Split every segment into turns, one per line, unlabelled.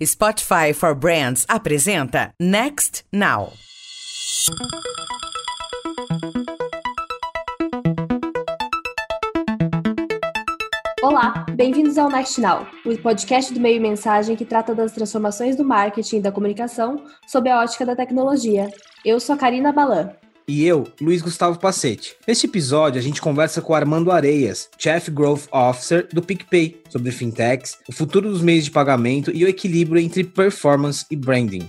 Spotify for Brands apresenta Next Now.
Olá, bem-vindos ao Next Now, o podcast do Meio Mensagem que trata das transformações do marketing e da comunicação sob a ótica da tecnologia. Eu sou a Karina Balan
e eu, Luiz Gustavo Pacete. Neste episódio, a gente conversa com Armando Areias, Chief Growth Officer do PicPay, sobre fintechs, o futuro dos meios de pagamento e o equilíbrio entre performance e branding.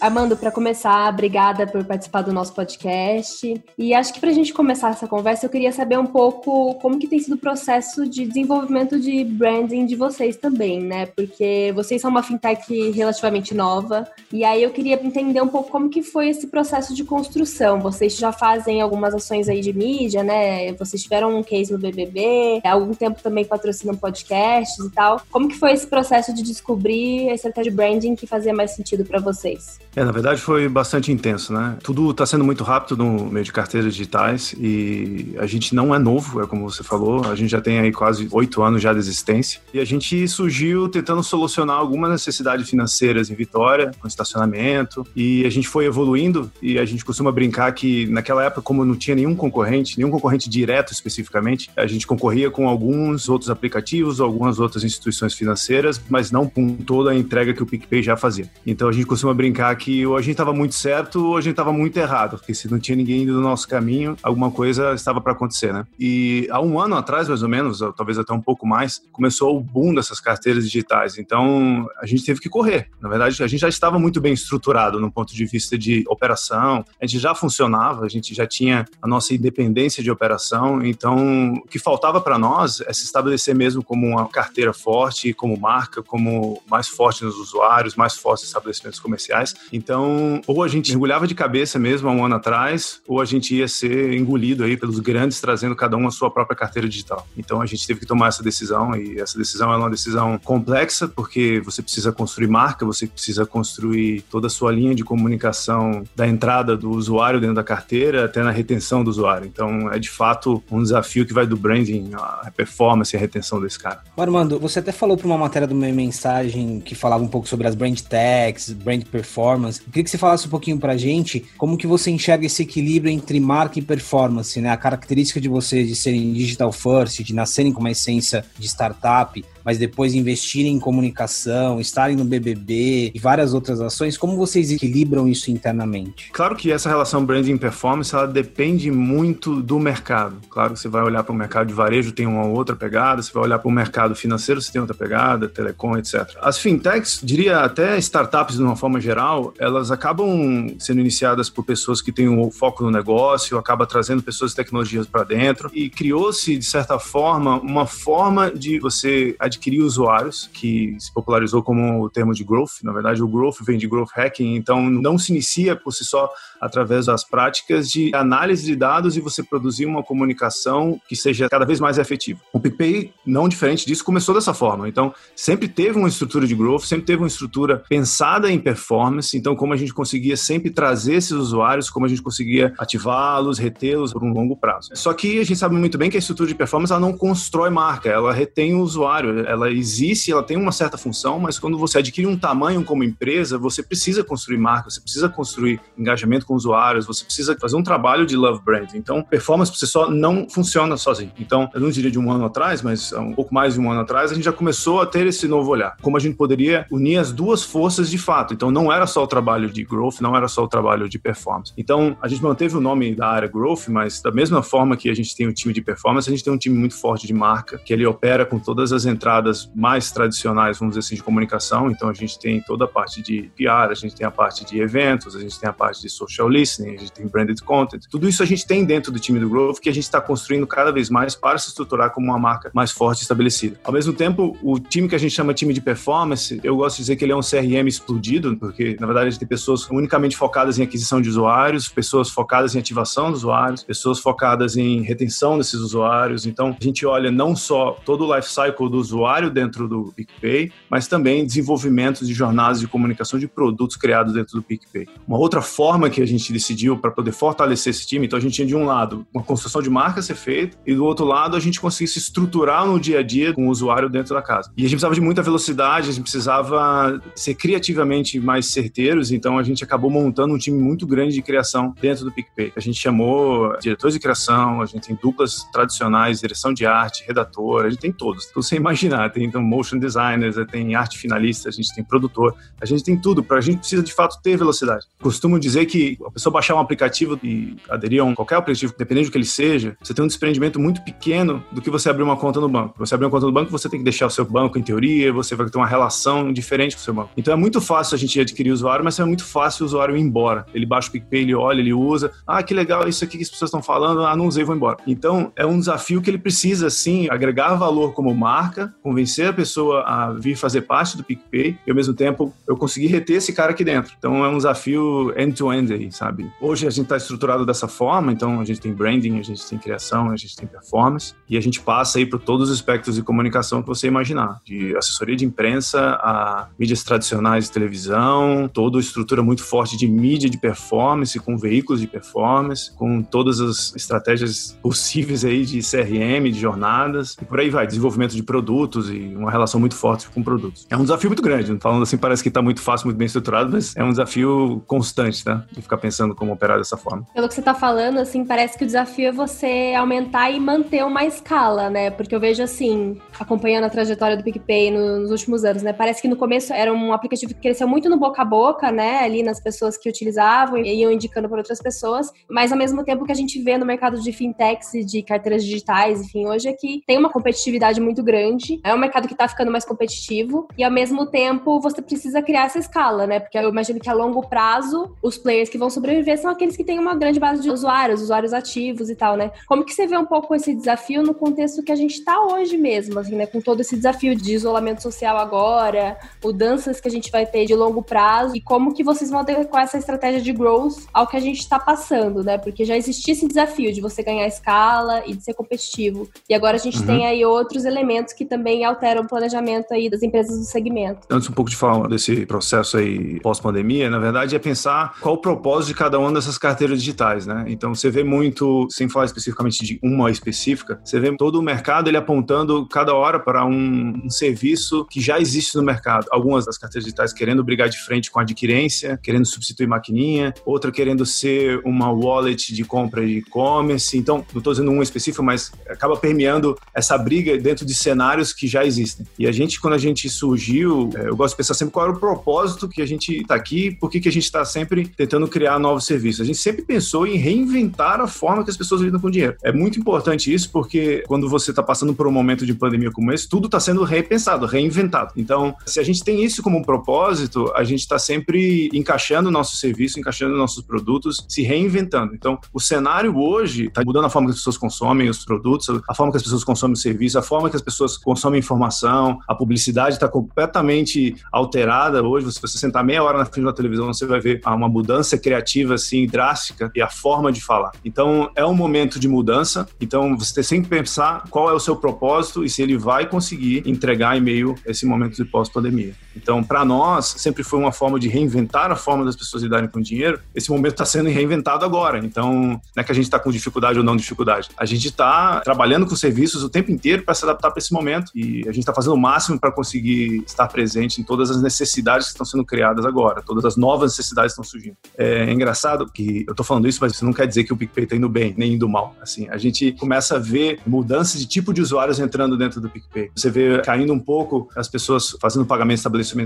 Armando, para começar, obrigada por participar do nosso podcast. E acho que para a gente começar essa conversa, eu queria saber um pouco como que tem sido o processo de desenvolvimento de branding de vocês também, né? Porque vocês são uma fintech relativamente nova. E aí eu queria entender um pouco como que foi esse processo de construção. Vocês já fazem algumas ações aí de mídia, né? Vocês tiveram um case no BBB, há algum tempo também patrocinam podcasts e tal. Como que foi esse processo de descobrir a estratégia de branding que fazia mais sentido para vocês?
É, na verdade foi bastante intenso, né? Tudo está sendo muito rápido no meio de carteiras digitais e a gente não é novo, é como você falou, a gente já tem aí quase oito anos já de existência e a gente surgiu tentando solucionar algumas necessidades financeiras em Vitória, com estacionamento e a gente foi evoluindo e a gente costuma brincar que naquela época, como não tinha nenhum concorrente, nenhum concorrente direto especificamente, a gente concorria com alguns outros aplicativos, algumas outras instituições financeiras, mas não com toda a entrega que o PicPay já fazia. Então a gente costuma brincar que que ou a gente estava muito certo ou a gente estava muito errado, porque se não tinha ninguém indo no nosso caminho, alguma coisa estava para acontecer, né? E há um ano atrás, mais ou menos, ou talvez até um pouco mais, começou o boom dessas carteiras digitais. Então, a gente teve que correr. Na verdade, a gente já estava muito bem estruturado no ponto de vista de operação, a gente já funcionava, a gente já tinha a nossa independência de operação. Então, o que faltava para nós é se estabelecer mesmo como uma carteira forte, como marca, como mais forte nos usuários, mais forte nos estabelecimentos comerciais. Então, ou a gente mergulhava de cabeça mesmo há um ano atrás, ou a gente ia ser engolido aí pelos grandes, trazendo cada um a sua própria carteira digital. Então, a gente teve que tomar essa decisão, e essa decisão é uma decisão complexa, porque você precisa construir marca, você precisa construir toda a sua linha de comunicação da entrada do usuário dentro da carteira até na retenção do usuário. Então, é de fato um desafio que vai do branding, a performance e a retenção desse cara.
Armando, você até falou para uma matéria do meu mensagem que falava um pouco sobre as brand techs, brand performance, performance. Eu queria que você falasse um pouquinho pra gente como que você enxerga esse equilíbrio entre marca e performance, né? A característica de vocês de serem digital first, de nascerem com uma essência de startup, mas depois investirem em comunicação, estarem no BBB e várias outras ações, como vocês equilibram isso internamente?
Claro que essa relação branding performance, ela depende muito do mercado. Claro que você vai olhar para o mercado de varejo, tem uma outra pegada, você vai olhar para o mercado financeiro, você tem outra pegada, telecom, etc. As fintechs, diria até startups de uma forma geral, elas acabam sendo iniciadas por pessoas que têm um foco no negócio, acaba trazendo pessoas e tecnologias para dentro e criou-se, de certa forma, uma forma de você adquirir adquirir usuários, que se popularizou como o termo de growth. Na verdade, o growth vem de growth hacking, então não se inicia por si só através das práticas de análise de dados e você produzir uma comunicação que seja cada vez mais efetiva. O PicPay, não diferente disso, começou dessa forma. Então, sempre teve uma estrutura de growth, sempre teve uma estrutura pensada em performance. Então, como a gente conseguia sempre trazer esses usuários, como a gente conseguia ativá-los, retê-los por um longo prazo. Só que a gente sabe muito bem que a estrutura de performance ela não constrói marca, ela retém o usuário ela existe, ela tem uma certa função, mas quando você adquire um tamanho como empresa, você precisa construir marca, você precisa construir engajamento com usuários, você precisa fazer um trabalho de love brand. Então, performance si só não funciona sozinho. Então, eu não diria de um ano atrás, mas um pouco mais de um ano atrás, a gente já começou a ter esse novo olhar. Como a gente poderia unir as duas forças de fato. Então, não era só o trabalho de growth, não era só o trabalho de performance. Então, a gente manteve o nome da área growth, mas da mesma forma que a gente tem um time de performance, a gente tem um time muito forte de marca, que ele opera com todas as entradas estradas mais tradicionais, vamos dizer assim, de comunicação. Então a gente tem toda a parte de PR, a gente tem a parte de eventos, a gente tem a parte de social listening, a gente tem branded content. Tudo isso a gente tem dentro do time do Growth que a gente está construindo cada vez mais para se estruturar como uma marca mais forte e estabelecida. Ao mesmo tempo, o time que a gente chama time de performance, eu gosto de dizer que ele é um CRM explodido, porque na verdade a gente tem pessoas unicamente focadas em aquisição de usuários, pessoas focadas em ativação dos usuários, pessoas focadas em retenção desses usuários. Então a gente olha não só todo o life cycle do usuário usuário dentro do PicPay, mas também desenvolvimento de jornadas de comunicação de produtos criados dentro do PicPay. Uma outra forma que a gente decidiu para poder fortalecer esse time, então a gente tinha de um lado uma construção de marca ser feita e do outro lado a gente conseguir se estruturar no dia a dia com o usuário dentro da casa. E a gente precisava de muita velocidade, a gente precisava ser criativamente mais certeiros, então a gente acabou montando um time muito grande de criação dentro do PicPay. A gente chamou diretores de criação, a gente tem duplas tradicionais, direção de arte, redator, a gente tem todos. Então você imaginar, tem então, motion designers, tem arte finalista, a gente tem produtor, a gente tem tudo. Para a gente precisa de fato ter velocidade. Costumo dizer que a pessoa baixar um aplicativo e aderir a um, qualquer aplicativo, dependendo do que ele seja, você tem um desprendimento muito pequeno do que você abrir uma conta no banco. Você abrir uma conta no banco, você tem que deixar o seu banco em teoria, você vai ter uma relação diferente com o seu banco. Então é muito fácil a gente adquirir o usuário, mas é muito fácil o usuário ir embora. Ele baixa o PicPay, ele olha, ele usa. Ah, que legal isso aqui que as pessoas estão falando. Ah, não usei, vou embora. Então é um desafio que ele precisa, sim, agregar valor como marca, convencer a pessoa a vir fazer parte do PicPay e, ao mesmo tempo, eu conseguir reter esse cara aqui dentro. Então é um desafio end-to-end aí, sabe? Hoje a gente está estruturado dessa forma, então a gente tem branding, a gente tem criação, a gente tem performance e a gente passa aí por todos os espectros de comunicação que você imaginar, de assessoria de imprensa a mídias tradicionais de televisão, toda a estrutura muito forte de mídia de performance, com veículos de performance, com todas as estratégias possíveis aí de CRM, de jornadas, e por aí vai, desenvolvimento de produtos e uma relação muito forte com produtos. É um desafio muito grande, falando assim parece que está muito fácil, muito bem estruturado, mas é um desafio constante, tá? De ficar pensando como operar dessa forma.
Pelo que você está falando, assim, parece que o desafio é você aumentar e manter uma escala, né? Porque eu vejo assim, acompanhando a trajetória do PicPay nos últimos anos, né? Parece que no começo era um aplicativo que cresceu muito no boca a boca, né? Ali nas pessoas que utilizavam e iam indicando para outras pessoas, mas ao mesmo tempo que a gente vê no mercado de fintechs e de carteiras digitais, enfim, hoje é que tem uma competitividade muito grande, é um mercado que está ficando mais competitivo e ao mesmo tempo você precisa criar essa escala, né? Porque eu imagino que a longo prazo os players que vão sobreviver são aqueles que têm uma grande base de usuários, usuários ativos e tal, né? Como que você vê um pouco esse desafio no contexto que a gente está hoje mesmo, assim, né? Com todo esse desafio de isolamento social agora, mudanças que a gente vai ter de longo prazo e como que vocês vão ter com essa estratégia de growth ao que a gente está passando, né? Porque já existia esse desafio de você ganhar escala e de ser competitivo. E agora a gente uhum. tem aí outros elementos que também alteram o planejamento aí das empresas do segmento.
Antes um pouco de falar desse processo aí pós-pandemia, na verdade é pensar qual o propósito de cada uma dessas carteiras digitais, né? Então você vê muito, sem falar especificamente de uma específica, você vê todo o mercado ele apontando cada hora para um, um serviço que já existe no mercado. Algumas das carteiras digitais querendo brigar de frente com a adquirência, querendo substituir maquininha, outra querendo ser uma wallet de compra de e-commerce. Então, não estou dizendo um específico, mas acaba permeando essa briga dentro de cenários que já existem. E a gente, quando a gente surgiu, é, eu gosto de pensar sempre qual era o propósito que a gente está aqui, por que a gente está sempre tentando criar novos serviços. A gente sempre pensou em reinventar a forma que as pessoas lidam com dinheiro. É muito importante isso, porque quando você está passando por um momento de pandemia como esse, tudo está sendo repensado, reinventado. Então, se a gente tem isso como um propósito, a gente está sempre encaixando o nosso serviço, encaixando nossos produtos, se reinventando. Então, o cenário hoje está mudando a forma que as pessoas consomem os produtos, a forma que as pessoas consomem o serviço, a forma que as pessoas consomem informação, a publicidade está completamente alterada hoje. Se você sentar meia hora na frente da televisão, você vai ver uma mudança criativa assim drástica e a forma de falar. Então, é um momento de mudança. Então, você tem que pensar qual é o seu propósito e se ele vai conseguir entregar em meio a esse momento de pós-pandemia. Então, para nós, sempre foi uma forma de reinventar a forma das pessoas lidarem com dinheiro. Esse momento está sendo reinventado agora. Então, não é que a gente está com dificuldade ou não dificuldade. A gente está trabalhando com serviços o tempo inteiro para se adaptar para esse momento e a gente está fazendo o máximo para conseguir estar presente em todas as necessidades que estão sendo criadas agora, todas as novas necessidades que estão surgindo. É engraçado que eu estou falando isso, mas isso não quer dizer que o PicPay está indo bem, nem indo mal. Assim, a gente começa a ver mudanças de tipo de usuários entrando dentro do PicPay. Você vê caindo um pouco as pessoas fazendo pagamento em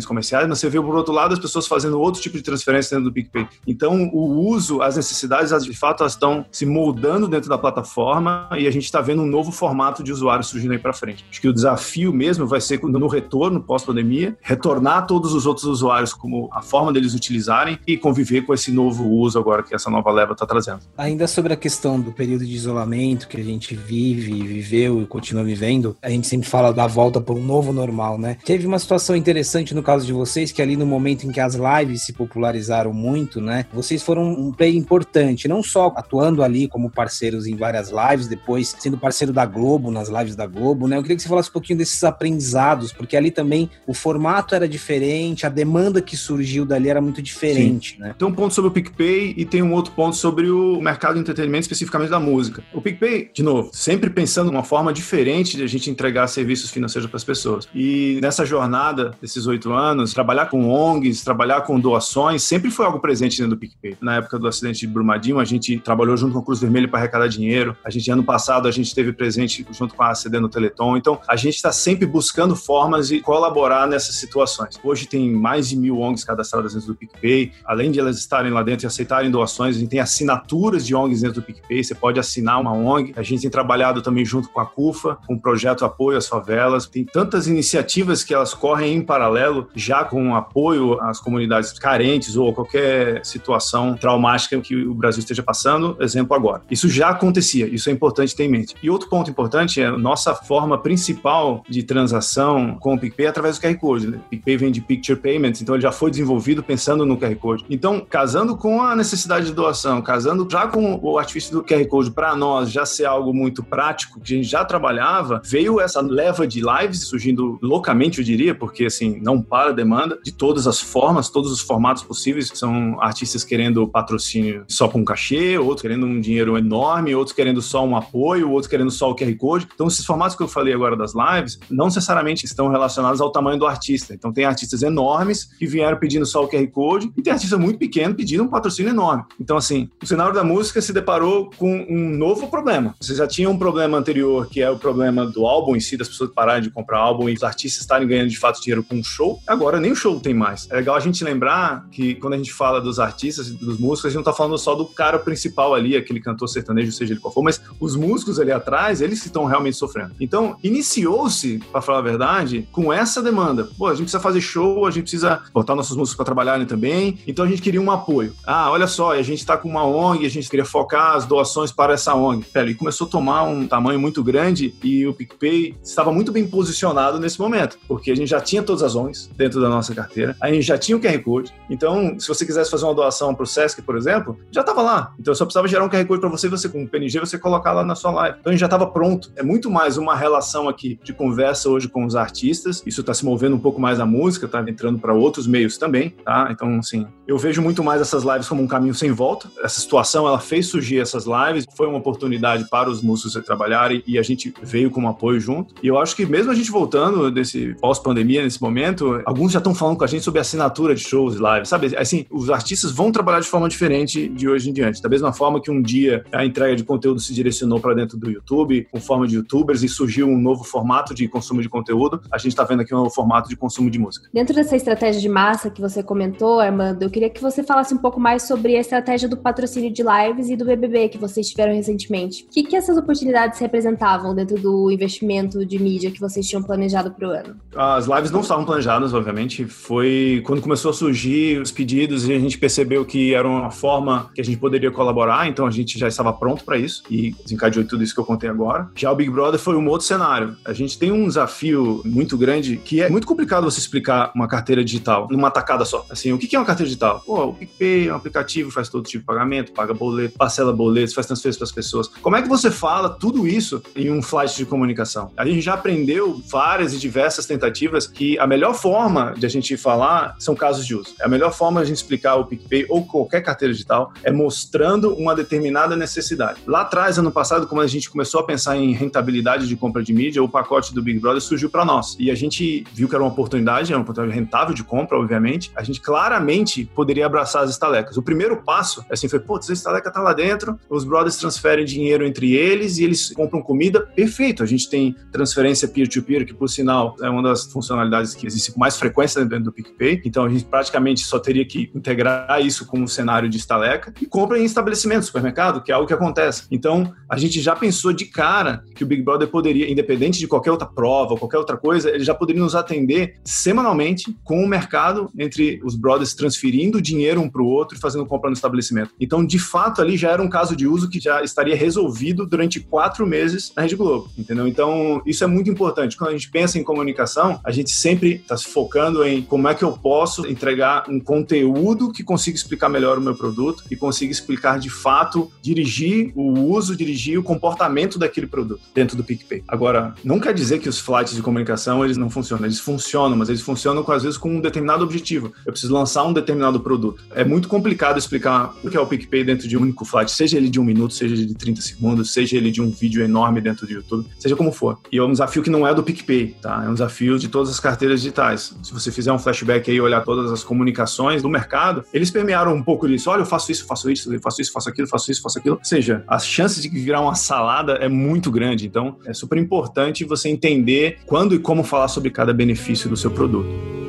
comerciais, mas você vê por outro lado as pessoas fazendo outro tipo de transferência dentro do PicPay. Então, o uso, as necessidades, de fato, elas estão se moldando dentro da plataforma e a gente está vendo um novo formato de usuário surgindo aí para frente. Acho que o desafio mesmo vai ser no retorno pós-pandemia, retornar todos os outros usuários como a forma deles utilizarem e conviver com esse novo uso agora que essa nova leva está trazendo.
Ainda sobre a questão do período de isolamento que a gente vive, viveu e continua vivendo, a gente sempre fala da volta por um novo normal, né? Teve uma situação interessante no caso de vocês, que ali no momento em que as lives se popularizaram muito, né? Vocês foram um player importante, não só atuando ali como parceiros em várias lives, depois sendo parceiro da Globo, nas lives da Globo, né? Eu queria que você falasse um pouquinho pouquinho desses aprendizados, porque ali também o formato era diferente, a demanda que surgiu dali era muito diferente, Sim. né?
Tem um ponto sobre o PicPay e tem um outro ponto sobre o mercado de entretenimento, especificamente da música. O PicPay, de novo, sempre pensando uma forma diferente de a gente entregar serviços financeiros para as pessoas. E nessa jornada desses oito anos, trabalhar com ONGs, trabalhar com doações, sempre foi algo presente dentro do PicPay. Na época do acidente de Brumadinho, a gente trabalhou junto com a Cruz Vermelha para arrecadar dinheiro. A gente, ano passado, a gente esteve presente junto com a ACD no Teleton. Então, a gente está sempre buscando formas de colaborar nessas situações. Hoje tem mais de mil ONGs cadastradas dentro do PicPay. Além de elas estarem lá dentro e aceitarem doações, a gente tem assinaturas de ONGs dentro do PicPay. Você pode assinar uma ONG. A gente tem trabalhado também junto com a CUFA, com o projeto Apoio às Favelas. Tem tantas iniciativas que elas correm em paralelo, já com apoio às comunidades carentes ou qualquer situação traumática que o Brasil esteja passando. Exemplo agora. Isso já acontecia, isso é importante ter em mente. E outro ponto importante é nossa forma principal de transação com o PicPay é através do QR Code. Né? PicPay vem de Picture Payments, então ele já foi desenvolvido pensando no QR Code. Então, casando com a necessidade de doação, casando já com o artifício do QR Code para nós já ser algo muito prático, que a gente já trabalhava, veio essa leva de lives surgindo loucamente, eu diria, porque assim, não para a demanda, de todas as formas, todos os formatos possíveis. São artistas querendo patrocínio só com cachê, outros querendo um dinheiro enorme, outros querendo só um apoio, outros querendo só o QR Code. Então, esses formatos que eu falei agora das lives, não necessariamente estão relacionados ao tamanho do artista. Então, tem artistas enormes que vieram pedindo só o QR Code e tem artista muito pequeno pedindo um patrocínio enorme. Então, assim, o cenário da música se deparou com um novo problema. Você já tinha um problema anterior, que é o problema do álbum em si, das pessoas pararem de comprar álbum e os artistas estarem ganhando de fato dinheiro com um show. Agora, nem o show tem mais. É legal a gente lembrar que quando a gente fala dos artistas, dos músicos, a gente não tá falando só do cara principal ali, aquele cantor sertanejo, seja ele qual for, mas os músicos ali atrás, eles estão realmente sofrendo. Então, iniciou-se, para falar a verdade, com essa demanda. Pô, a gente precisa fazer show, a gente precisa botar nossos músicos para trabalharem também. Então, a gente queria um apoio. Ah, olha só, a gente tá com uma ONG, a gente queria focar as doações para essa ONG. Pera, e começou a tomar um tamanho muito grande e o PicPay estava muito bem posicionado nesse momento, porque a gente já tinha todas as ONGs dentro da nossa carteira, a gente já tinha o QR Code. Então, se você quisesse fazer uma doação para o Sesc, por exemplo, já estava lá. Então, só precisava gerar um QR Code para você, você com o PNG, você colocar lá na sua live. Então, a gente já estava pronto. É muito mais uma relação aqui de conversa hoje com os artistas. Isso está se movendo um pouco mais a música, está entrando para outros meios também, tá? Então, assim, eu vejo muito mais essas lives como um caminho sem volta. Essa situação, ela fez surgir essas lives, foi uma oportunidade para os músicos trabalharem e a gente veio como apoio junto. E eu acho que mesmo a gente voltando desse pós-pandemia, nesse momento, alguns já estão falando com a gente sobre assinatura de shows, lives, sabe? Assim, os artistas vão trabalhar de forma diferente de hoje em diante. Da mesma forma que um dia a entrega de conteúdo se direcionou para dentro do YouTube, com forma de youtubers, e surgiu um novo formato de consumo de conteúdo, a gente está vendo aqui um novo formato de consumo de música.
Dentro dessa estratégia de massa que você comentou, Armando, eu queria que você falasse um pouco mais sobre a estratégia do patrocínio de lives e do BBB que vocês tiveram recentemente. O que, que essas oportunidades representavam dentro do investimento de mídia que vocês tinham planejado para o ano?
As lives não estavam planejadas, obviamente. Foi quando começou a surgir os pedidos e a gente percebeu que era uma forma que a gente poderia colaborar, então a gente já estava pronto para isso e desencadeou tudo isso que eu contei agora. Já o Big Brother foi um outro cenário. A gente tem um desafio muito grande que é muito complicado você explicar uma carteira digital numa tacada só. Assim, o que é uma carteira digital? Pô, o PicPay é um aplicativo, faz todo tipo de pagamento, paga boleto, parcela boletos, faz transferência para as pessoas. Como é que você fala tudo isso em um flash de comunicação? A gente já aprendeu várias e diversas tentativas que a melhor forma de a gente falar são casos de uso. A melhor forma de a gente explicar o PicPay ou qualquer carteira digital é mostrando uma determinada necessidade. Lá atrás, ano passado, quando a gente começou a pensar em rentabilidade de compra de mídia, o pacote do Big Brother surgiu para nós. E a gente viu que era uma oportunidade, era uma oportunidade rentável de compra, obviamente. A gente claramente poderia abraçar as estalecas. O primeiro passo, assim, foi, putz, a estaleca tá lá dentro, os brothers transferem dinheiro entre eles e eles compram comida. Perfeito, a gente tem transferência peer-to-peer, -peer, que por sinal é uma das funcionalidades que existe com mais frequência dentro do PicPay. Então a gente praticamente só teria que integrar isso com o cenário de estaleca e compra em estabelecimento, supermercado, que é algo que acontece. Então a gente já pensou de cara que o Big Brother poderia, independente de qualquer outra prova, qualquer outra coisa, ele já poderia nos atender semanalmente com o mercado entre os brothers transferindo dinheiro um para o outro e fazendo compra no estabelecimento. Então, de fato, ali já era um caso de uso que já estaria resolvido durante quatro meses na Rede Globo, entendeu? Então, isso é muito importante. Quando a gente pensa em comunicação, a gente sempre está se focando em como é que eu posso entregar um conteúdo que consiga explicar melhor o meu produto e consiga explicar de fato, dirigir o uso, dirigir o comportamento daquele produto dentro do PicPay. Agora, não quer dizer que os flights de comunicação eles não funcionam, eles funcionam, mas eles funcionam às vezes com um determinado objetivo. Eu preciso lançar um determinado produto. É muito complicado explicar o que é o PicPay dentro de um único flight, seja ele de um minuto, seja ele de 30 segundos, seja ele de um vídeo enorme dentro do YouTube, seja como for. E é um desafio que não é do PicPay, tá? É um desafio de todas as carteiras digitais. Se você fizer um flashback aí e olhar todas as comunicações do mercado, eles permearam um pouco disso. Olha, eu faço isso, faço isso, faço isso, faço aquilo, faço isso, faço aquilo. Ou seja, as chances de virar uma salada é muito grande. Então, é super importante você entender quando e como falar sobre cada benefício do seu produto.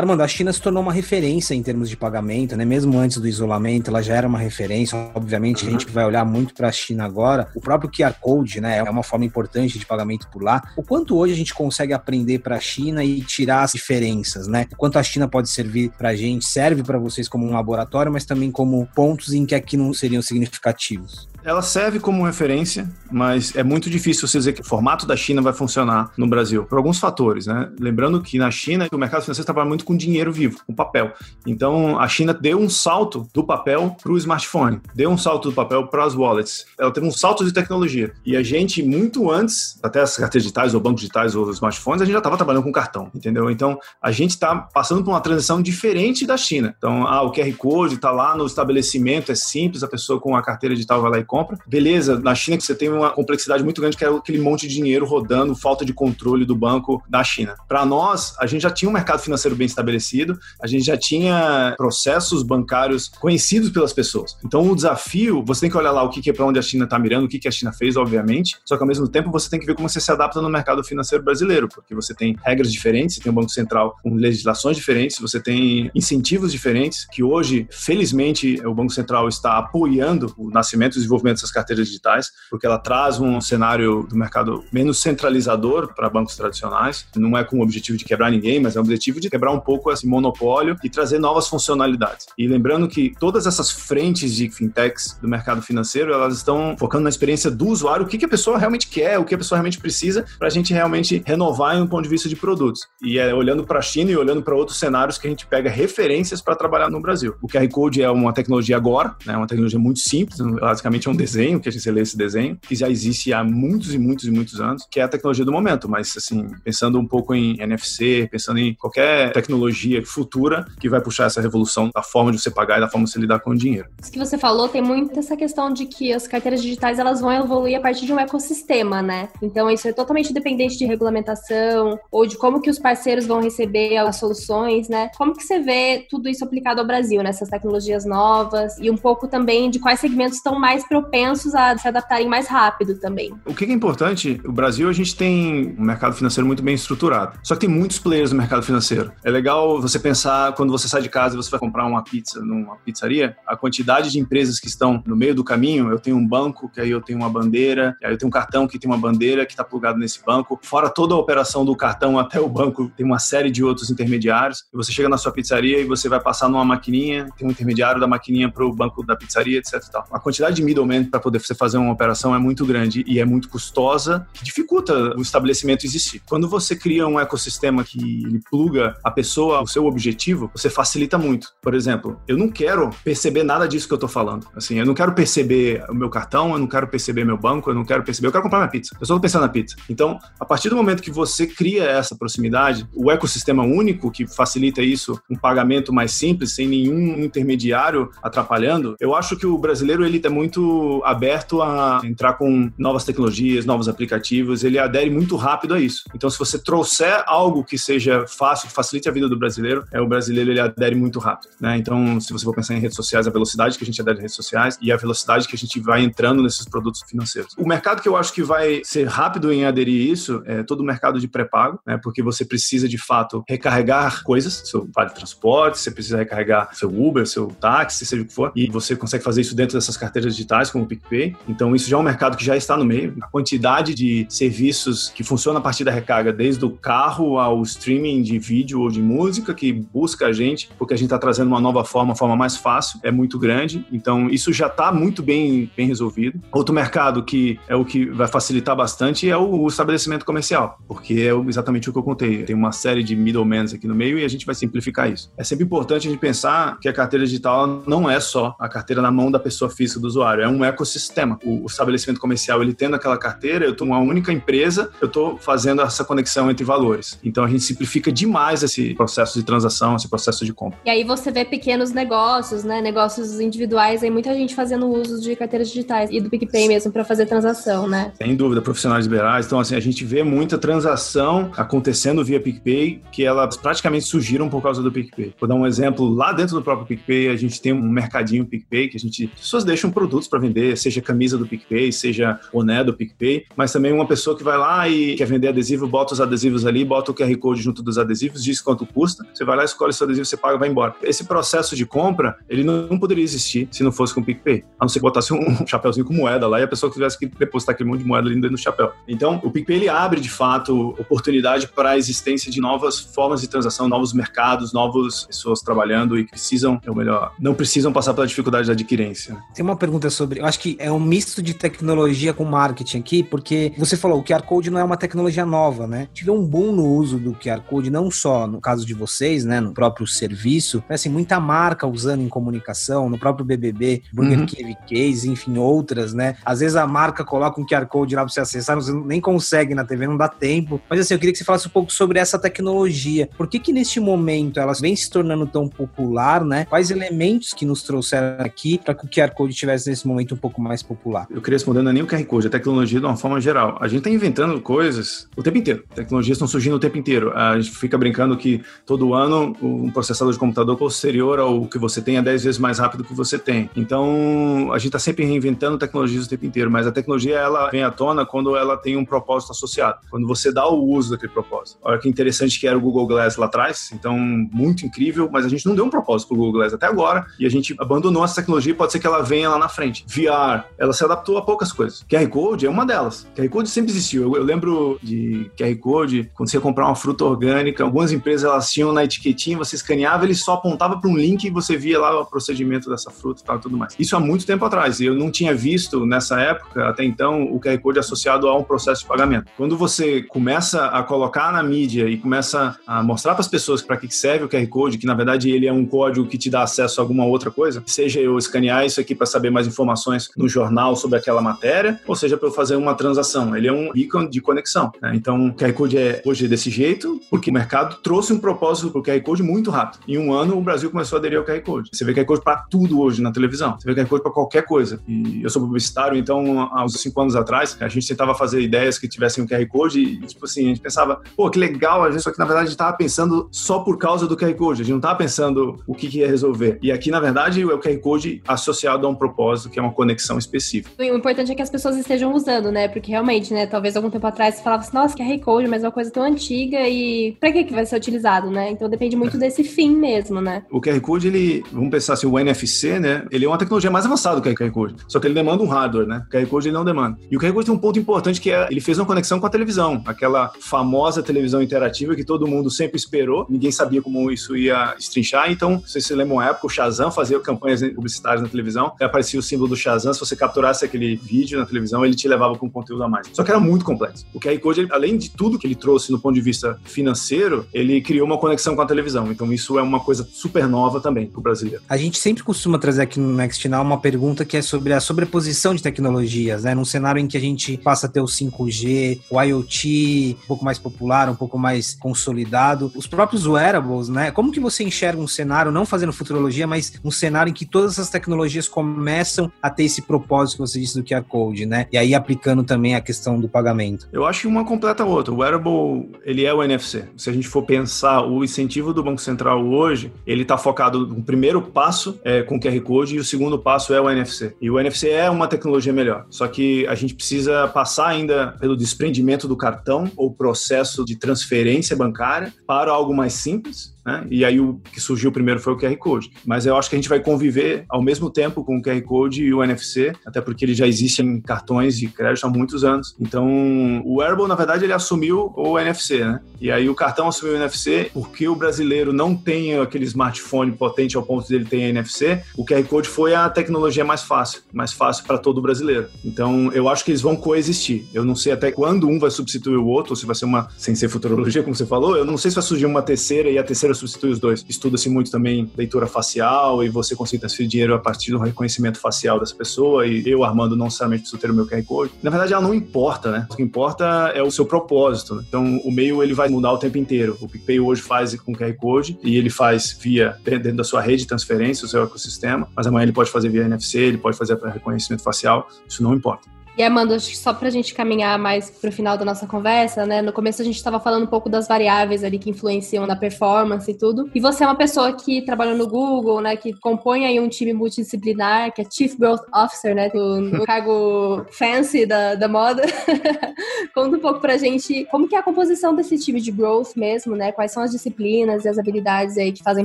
Armando, a China se tornou uma referência em termos de pagamento, né? Mesmo antes do isolamento, ela já era uma referência. Obviamente, uhum. a gente vai olhar muito para a China agora. O próprio QR Code, né? É uma forma importante de pagamento por lá. O quanto hoje a gente consegue aprender para a China e tirar as diferenças, né? O quanto a China pode servir para a gente, serve para vocês como um laboratório, mas também como pontos em que aqui não seriam significativos.
Ela serve como referência, mas é muito difícil você dizer que o formato da China vai funcionar no Brasil, por alguns fatores, né? Lembrando que na China o mercado financeiro trabalha muito com dinheiro vivo, com papel. Então a China deu um salto do papel para o smartphone, deu um salto do papel para as wallets. Ela teve um salto de tecnologia. E a gente, muito antes, até as carteiras digitais, ou bancos digitais, ou smartphones, a gente já estava trabalhando com cartão, entendeu? Então a gente está passando por uma transição diferente da China. Então, ah, o QR Code está lá no estabelecimento, é simples, a pessoa com a carteira digital vai lá e compra. Beleza, na China que você tem uma complexidade muito grande que é aquele monte de dinheiro rodando, falta de controle do banco da China. Para nós, a gente já tinha um mercado financeiro bem estabelecido, a gente já tinha processos bancários conhecidos pelas pessoas. Então, o desafio, você tem que olhar lá o que é para onde a China está mirando, o que a China fez, obviamente, só que ao mesmo tempo você tem que ver como você se adapta no mercado financeiro brasileiro, porque você tem regras diferentes, você tem um Banco Central com legislações diferentes, você tem incentivos diferentes, que hoje, felizmente, o Banco Central está apoiando o nascimento e o desenvolvimento dessas carteiras digitais, porque ela traz um cenário do mercado menos centralizador para bancos tradicionais. Não é com o objetivo de quebrar ninguém, mas é o objetivo de quebrar um pouco esse monopólio e trazer novas funcionalidades. E lembrando que todas essas frentes de fintechs do mercado financeiro, elas estão focando na experiência do usuário, o que, que a pessoa realmente quer, o que a pessoa realmente precisa, para a gente realmente renovar em um ponto de vista de produtos. E é olhando para a China e olhando para outros cenários que a gente pega referências para trabalhar no Brasil. O QR Code é uma tecnologia agora, né, uma tecnologia muito simples, basicamente é um desenho, que a gente lê esse desenho, que já existe há muitos e muitos e muitos anos, que é a tecnologia do momento. Mas, assim, pensando um pouco em NFC, pensando em qualquer tecnologia futura que vai puxar essa revolução da forma de você pagar e da forma de você lidar com o dinheiro.
Isso que você falou tem muito essa questão de que as carteiras digitais elas vão evoluir a partir de um ecossistema, né? Então, isso é totalmente dependente de regulamentação ou de como que os parceiros vão receber as soluções, né? Como que você vê tudo isso aplicado ao Brasil, nessas tecnologias novas e um pouco também de quais segmentos estão mais propensos a se adaptarem mais rápido também.
O que é importante, o Brasil a gente tem um mercado financeiro muito bem estruturado. Só que tem muitos players no mercado financeiro. É legal você pensar quando você sai de casa e você vai comprar uma pizza numa pizzaria, a quantidade de empresas que estão no meio do caminho. Eu tenho um banco, que aí eu tenho uma bandeira, aí eu tenho um cartão que tem uma bandeira que está plugado nesse banco. Fora toda a operação do cartão até o banco, tem uma série de outros intermediários. E você chega na sua pizzaria e você vai passar numa maquininha, tem um intermediário da maquininha para o banco da pizzaria, etc. A quantidade de middlemen para poder você fazer uma operação é muito grande e é muito custosa, dificulta o estabelecimento existir. Quando você cria um ecossistema que ele pluga a pessoa, o seu objetivo, você facilita muito. Por exemplo, eu não quero perceber nada disso que eu tô falando. Assim, eu não quero perceber o meu cartão, eu não quero perceber meu banco, eu não quero perceber, eu quero comprar minha pizza. Eu só tô pensando na pizza. Então, a partir do momento que você cria essa proximidade, o ecossistema único que facilita isso, um pagamento mais simples, sem nenhum intermediário atrapalhando, eu acho que o brasileiro ele é muito aberto a entrar com novas tecnologias, novos aplicativos, ele adere muito rápido a isso. Então, se você trouxer algo que seja fácil, que facilite a vida do brasileiro, é o brasileiro ele adere muito rápido. Né? Então, se você for pensar em redes sociais, a velocidade que a gente adere em redes sociais e a velocidade que a gente vai entrando nesses produtos financeiros. O mercado que eu acho que vai ser rápido em aderir isso é todo o mercado de pré-pago, né? porque você precisa de fato recarregar coisas, seu vale transporte, você precisa recarregar seu Uber, seu táxi, seja o que for, e você consegue fazer isso dentro dessas carteiras digitais como o PicPay. Então, isso já é um mercado que já está no meio. A quantidade de serviços que funciona a partir da recarga, desde o carro ao streaming de vídeo ou de música, que busca a gente, porque a gente está trazendo uma nova forma, uma forma mais fácil, é muito grande. Então, isso já está muito bem, bem resolvido. Outro mercado que é o que vai facilitar bastante é o estabelecimento comercial, porque é exatamente o que eu contei. Tem uma série de middlemen aqui no meio e a gente vai simplificar isso. É sempre importante a gente pensar que a carteira digital não é só a carteira na mão da pessoa física do usuário, é um ecossistema. O, estabelecimento comercial, ele tendo aquela carteira, eu estou uma única empresa, eu estou fazendo essa conexão entre valores. Então a gente simplifica demais esse processo de transação, esse processo de compra.
E aí você vê pequenos negócios, né, negócios individuais, aí muita gente fazendo uso de carteiras digitais e do PicPay mesmo para fazer transação, né?
Sem dúvida, profissionais liberais. Então assim, a gente vê muita transação acontecendo via PicPay, que elas praticamente surgiram por causa do PicPay. Vou dar um exemplo, lá dentro do próprio PicPay, a gente tem um mercadinho PicPay que a gente, as pessoas deixam produtos para vender, seja camisa do PicPay, seja boné do PicPay, mas também uma pessoa que vai lá e quer vender adesivo, bota os adesivos ali, bota o QR Code junto dos adesivos, diz quanto custa, você vai lá, escolhe seu adesivo, você paga, vai embora. Esse processo de compra, ele não poderia existir se não fosse com o PicPay, a não ser que botasse um chapéuzinho com moeda lá e a pessoa tivesse que depositar aquele monte de moeda ali dentro do chapéu. Então, o PicPay ele abre de fato oportunidade para a existência de novas formas de transação, novos mercados, novas pessoas trabalhando e precisam, ou melhor, não precisam passar pela dificuldade da adquirência.
Tem uma pergunta sobre, eu acho que é um misto de tecnologia com marketing aqui, porque você falou, o QR Code não é uma tecnologia nova, né? Tive um boom no uso do QR Code, não só no caso de vocês, né, no próprio serviço, mas assim, muita marca usando em comunicação, no próprio BBB, Burger uhum. King Case, enfim, outras, né? Às vezes a marca coloca um QR Code lá para você acessar, você nem consegue na TV, não dá tempo. Mas assim, eu queria que você falasse um pouco sobre essa tecnologia. Por que que neste momento ela vem se tornando tão popular, né? Quais elementos que nos trouxeram aqui para que o QR Code tivesse nesse momento um pouco mais popular?
Eu queria responder não é nem o QR Code, a tecnologia de uma forma geral. A gente está inventando coisas o tempo inteiro. Tecnologias estão surgindo o tempo inteiro. A gente fica brincando que todo ano um processador de computador posterior ao que você tem é 10 vezes mais rápido que você tem. Então, a gente está sempre reinventando tecnologias o tempo inteiro, mas a tecnologia ela vem à tona quando ela tem um propósito associado. Quando você dá o uso daquele propósito. Olha que interessante que era o Google Glass lá atrás, então muito incrível, mas a gente não deu um propósito para o Google Glass até agora e a gente abandonou essa tecnologia. Pode ser que ela venha lá na frente. VR, ela se adaptou a poucas coisas. QR Code é uma delas. QR Code sempre existiu. Eu, eu lembro de QR Code quando você ia comprar uma fruta orgânica, algumas empresas elas tinham na etiquetinha, você escaneava, ele só apontava para um link e você via lá o procedimento dessa fruta e tudo mais. Isso há muito tempo atrás. Eu não tinha visto nessa época, até então, o QR Code associado a um processo de pagamento. Quando você começa a colocar na mídia e começa a mostrar para as pessoas para que serve o QR Code, que na verdade ele é um código que te dá acesso a alguma outra coisa, seja eu escanear isso aqui para saber mais informações no jornal sobre aquela matéria, ou seja para eu fazer uma transação. Ele é um beacon de conexão. Né? Então, o QR Code é hoje desse jeito, porque o mercado trouxe um propósito para o QR Code muito rápido. Em um ano, o Brasil começou a aderir ao QR Code. Você vê QR Code para tudo hoje na televisão. Você vê QR Code para qualquer coisa. E eu sou publicitário, então, há uns cinco anos atrás, a gente tentava fazer ideias que tivessem um QR Code e, tipo assim, a gente pensava, pô, que legal, a gente, só que na verdade a gente estava pensando só por causa do QR Code, a gente não estava pensando o que, que ia resolver. E aqui, na verdade, é o QR Code associado a um propósito, que é uma conexão específica.
O importante é que as pessoas estejam usando, né? Porque realmente, né, talvez algum tempo atrás você falava assim, nossa, QR Code, mas é uma coisa tão antiga e pra que, que vai ser utilizado, né? Então depende muito é. desse fim mesmo, né?
O QR Code, ele, vamos pensar assim, o NFC, né? Ele é uma tecnologia mais avançada do que o QR Code. Só que ele demanda um hardware, né? O QR Code ele não demanda. E o QR Code tem um ponto importante que é, ele fez uma conexão com a televisão, aquela famosa televisão interativa que todo mundo sempre esperou, ninguém sabia como isso ia estrinchar, então, se você lembra uma época, o Shazam fazia campanhas publicitárias na televisão, aparecia o símbolo do Shazam, se você capturasse aquele vídeo na televisão, ele te levava com conteúdo a mais. Só que era muito complexo. O QR Code, ele, além de tudo que ele trouxe no ponto de vista financeiro, ele criou uma conexão com a televisão, então isso é uma coisa super nova também para o brasileiro.
A gente sempre costuma trazer aqui no Next Now uma pergunta que é sobre a sobreposição de tecnologias, né? Num cenário em que a gente passa a ter o 5G, o IoT um pouco mais popular, um pouco mais consolidado, os próprios wearables, né? Como que você enxerga um cenário, não fazendo futurologia, mas um cenário em que todas essas tecnologias começam a ter esse propósito que você disse do QR Code, né? E aí aplicando também a questão do pagamento.
Eu acho que uma completa a outra. O wearable, ele é o NFC. Se a gente for pensar o incentivo do Banco Central hoje, ele está focado no primeiro passo é, com QR Code e o segundo passo é o NFC. E o NFC é uma tecnologia melhor. Só que a gente precisa passar ainda pelo desprendimento do cartão ou processo de transferência bancária para algo mais simples né? E aí o que surgiu primeiro foi o QR Code. Mas eu acho que a gente vai conviver ao mesmo tempo com o QR Code e o NFC, até porque ele já existe em cartões de crédito há muitos anos. Então, o Wearable, na verdade, ele assumiu o NFC, né? E aí o cartão assumiu o NFC porque o brasileiro não tem aquele smartphone potente ao ponto dele ter NFC. O QR Code foi a tecnologia mais fácil, mais fácil para todo brasileiro. Então, eu acho que eles vão coexistir. Eu não sei até quando um vai substituir o outro, ou se vai ser uma, sem ser futurologia, como você falou, eu não sei se vai surgir uma terceira e a terceira substitui os dois. Estuda-se muito também leitura facial e você consegue transferir dinheiro a partir do reconhecimento facial dessa pessoa e eu, Armando, não necessariamente preciso ter o meu QR Code. Na verdade, ela não importa, né? O que importa é o seu propósito. Né? Então, o meio ele vai mudar o tempo inteiro. O PicPay hoje faz com QR Code e ele faz via dentro da sua rede de transferência, o seu ecossistema, mas amanhã ele pode fazer via NFC, ele pode fazer para reconhecimento facial, isso não importa.
E Amanda, acho que só para a gente caminhar mais para o final da nossa conversa, né? No começo a gente estava falando um pouco das variáveis ali que influenciam na performance e tudo. E você é uma pessoa que trabalha no Google, né? Que compõe aí um time multidisciplinar, que é Chief Growth Officer, né? No cargo fancy da, da moda. Conta um pouco para a gente como que é a composição desse time de growth mesmo, né? Quais são as disciplinas e as habilidades aí que fazem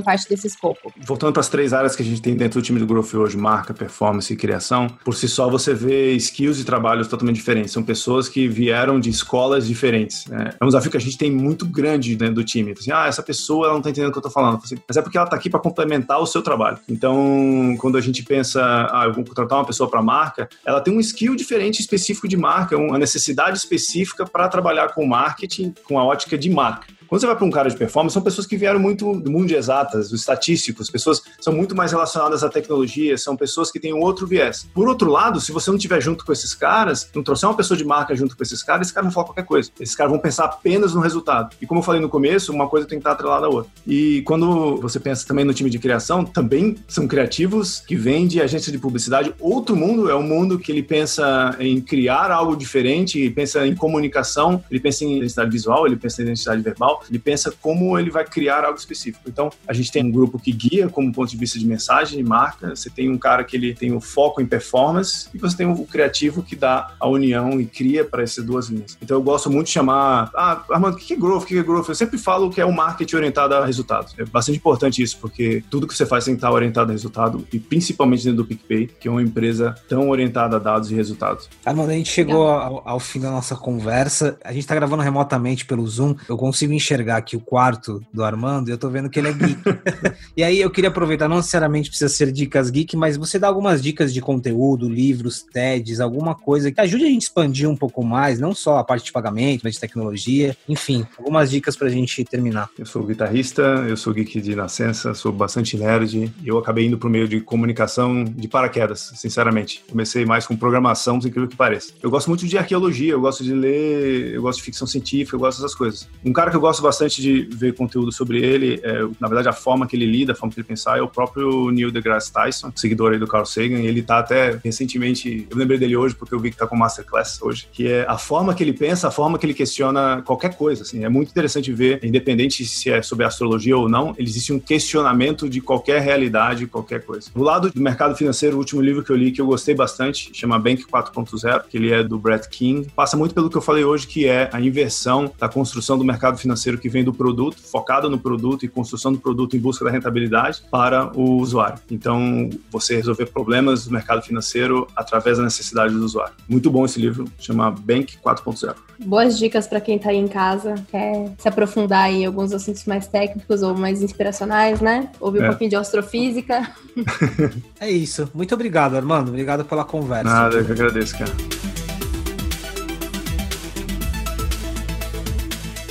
parte desse escopo?
Voltando para as três áreas que a gente tem dentro do time do growth hoje, marca, performance e criação, por si só você vê skills e trabalhos totalmente diferentes. São pessoas que vieram de escolas diferentes. Né? É um desafio que a gente tem muito grande dentro do time. Assim, ah, essa pessoa ela não está entendendo o que eu estou falando. Assim, Mas é porque ela está aqui para complementar o seu trabalho. Então, quando a gente pensa, ah, eu vou contratar uma pessoa para marca, ela tem um skill diferente, específico de marca, uma necessidade específica para trabalhar com marketing, com a ótica de marca. Quando você vai para um cara de performance, são pessoas que vieram muito do mundo de exatas, dos estatísticos, pessoas são muito mais relacionadas à tecnologia, são pessoas que têm um outro viés. Por outro lado, se você não estiver junto com esses caras, não trouxer uma pessoa de marca junto com esses caras, esses caras vão falar qualquer coisa. Esses caras vão pensar apenas no resultado. E como eu falei no começo, uma coisa tem que estar atrelada à outra. E quando você pensa também no time de criação, também são criativos que vêm de agência de publicidade. Outro mundo é um mundo que ele pensa em criar algo diferente, pensa em comunicação, ele pensa em identidade visual, ele pensa em identidade verbal, ele pensa como ele vai criar algo específico. Então, a gente tem um grupo que guia como ponto de vista de mensagem, de marca, você tem um cara que ele tem o foco em performance e você tem o criativo que dá a união e cria para essas duas linhas. Então, eu gosto muito de chamar, ah, Armando, o que é growth? O que é growth? Eu sempre falo que é um marketing orientado a resultados. É bastante importante isso, porque tudo que você faz tem que estar orientado a resultado e principalmente dentro do PicPay, que é uma empresa tão orientada a dados e resultados.
Armando, a gente chegou ao, ao fim da nossa conversa. A gente está gravando remotamente pelo Zoom. Eu consigo enxergar aqui o quarto do Armando e eu tô vendo que ele é geek. e aí eu queria aproveitar, não necessariamente precisa ser dicas geek, mas você dá algumas dicas de conteúdo, livros, TEDs, alguma coisa que ajude a gente a expandir um pouco mais, não só a parte de pagamento, mas de tecnologia, enfim, algumas dicas pra gente terminar.
Eu sou guitarrista, eu sou geek de nascença, sou bastante nerd eu acabei indo pro meio de comunicação de paraquedas, sinceramente. Comecei mais com programação, sem incrível que pareça. Eu gosto muito de arqueologia, eu gosto de ler, eu gosto de ficção científica, eu gosto dessas coisas. Um cara que eu gosto bastante bastante de ver conteúdo sobre ele. É, na verdade, a forma que ele lida, a forma que ele pensar, é o próprio Neil deGrasse Tyson, seguidor aí do Carl Sagan. Ele tá até recentemente, eu lembrei dele hoje porque eu vi que tá com Masterclass hoje, que é a forma que ele pensa, a forma que ele questiona qualquer coisa. Assim, é muito interessante ver, independente se é sobre astrologia ou não, existe um questionamento de qualquer realidade, qualquer coisa. Do lado do mercado financeiro, o último livro que eu li que eu gostei bastante, chama Bank 4.0, que ele é do Brett King, passa muito pelo que eu falei hoje, que é a inversão da construção do mercado financeiro que vem do produto, focado no produto e construção do produto em busca da rentabilidade para o usuário. Então, você resolver problemas do mercado financeiro através da necessidade do usuário. Muito bom esse livro, chama Bank 4.0.
Boas dicas para quem está aí em casa, quer se aprofundar em alguns assuntos mais técnicos ou mais inspiracionais, né? Ouvir é. um pouquinho de astrofísica.
é isso. Muito obrigado, Armando. Obrigado pela conversa.
Nada, eu que agradeço, cara.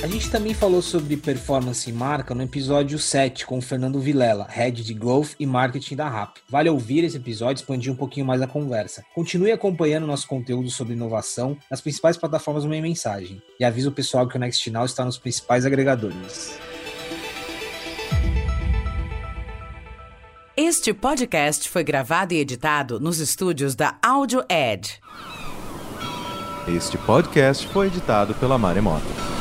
A gente também falou sobre performance e marca no episódio 7 com o Fernando Vilela, Head de Growth e Marketing da RAP. Vale ouvir esse episódio e expandir um pouquinho mais a conversa. Continue acompanhando nosso conteúdo sobre inovação nas principais plataformas do Meia Mensagem. E avisa o pessoal que o Next Now está nos principais agregadores.
Este podcast foi gravado e editado nos estúdios da Audio Edge.
Este podcast foi editado pela Maremoto.